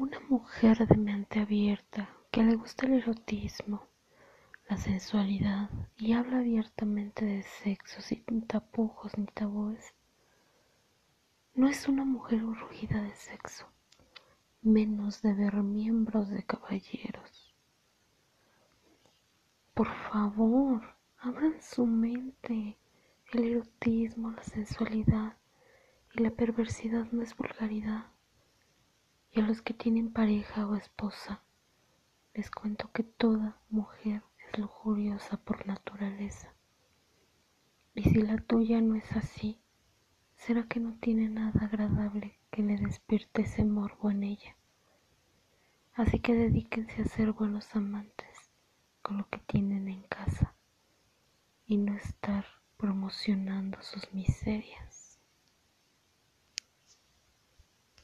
Una mujer de mente abierta que le gusta el erotismo, la sensualidad y habla abiertamente de sexo sin tapujos ni tabúes, no es una mujer urgida de sexo, menos de ver miembros de caballeros. Por favor, abran su mente. El erotismo, la sensualidad y la perversidad no es vulgaridad y a los que tienen pareja o esposa, les cuento que toda mujer es lujuriosa por naturaleza. Y si la tuya no es así, será que no tiene nada agradable que le despierte ese morbo en ella. Así que dedíquense a ser buenos amantes con lo que tienen en casa y no estar promocionando sus miserias.